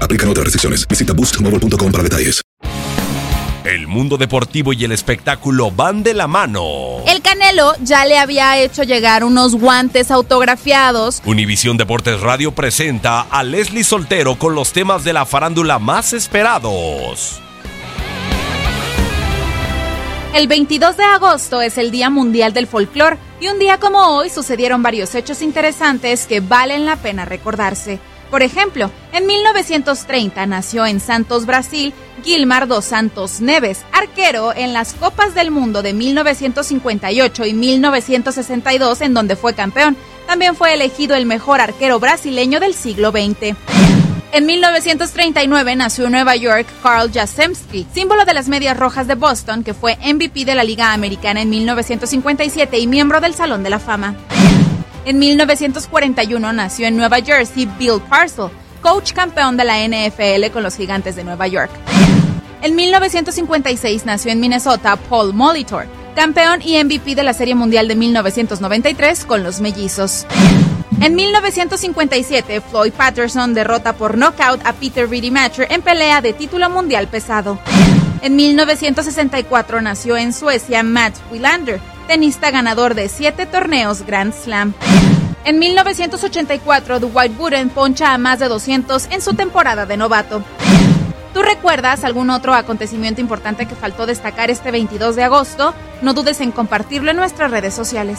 Aplican otras restricciones. Visita boostmobile.com para detalles. El mundo deportivo y el espectáculo van de la mano. El Canelo ya le había hecho llegar unos guantes autografiados. Univisión Deportes Radio presenta a Leslie Soltero con los temas de la farándula más esperados. El 22 de agosto es el Día Mundial del Folclor y un día como hoy sucedieron varios hechos interesantes que valen la pena recordarse. Por ejemplo, en 1930 nació en Santos, Brasil, Gilmar dos Santos Neves, arquero en las Copas del Mundo de 1958 y 1962, en donde fue campeón. También fue elegido el mejor arquero brasileño del siglo XX. En 1939 nació en Nueva York Carl Jasemski, símbolo de las Medias Rojas de Boston, que fue MVP de la Liga Americana en 1957 y miembro del Salón de la Fama. En 1941 nació en Nueva Jersey Bill Parcell, coach campeón de la NFL con los Gigantes de Nueva York. En 1956 nació en Minnesota Paul Molitor, campeón y MVP de la Serie Mundial de 1993 con los Mellizos. En 1957, Floyd Patterson derrota por knockout a Peter Matcher en pelea de título mundial pesado. En 1964 nació en Suecia Matt Wilander, tenista ganador de siete torneos Grand Slam. En 1984, Dwight Gooden poncha a más de 200 en su temporada de novato. ¿Tú recuerdas algún otro acontecimiento importante que faltó destacar este 22 de agosto? No dudes en compartirlo en nuestras redes sociales.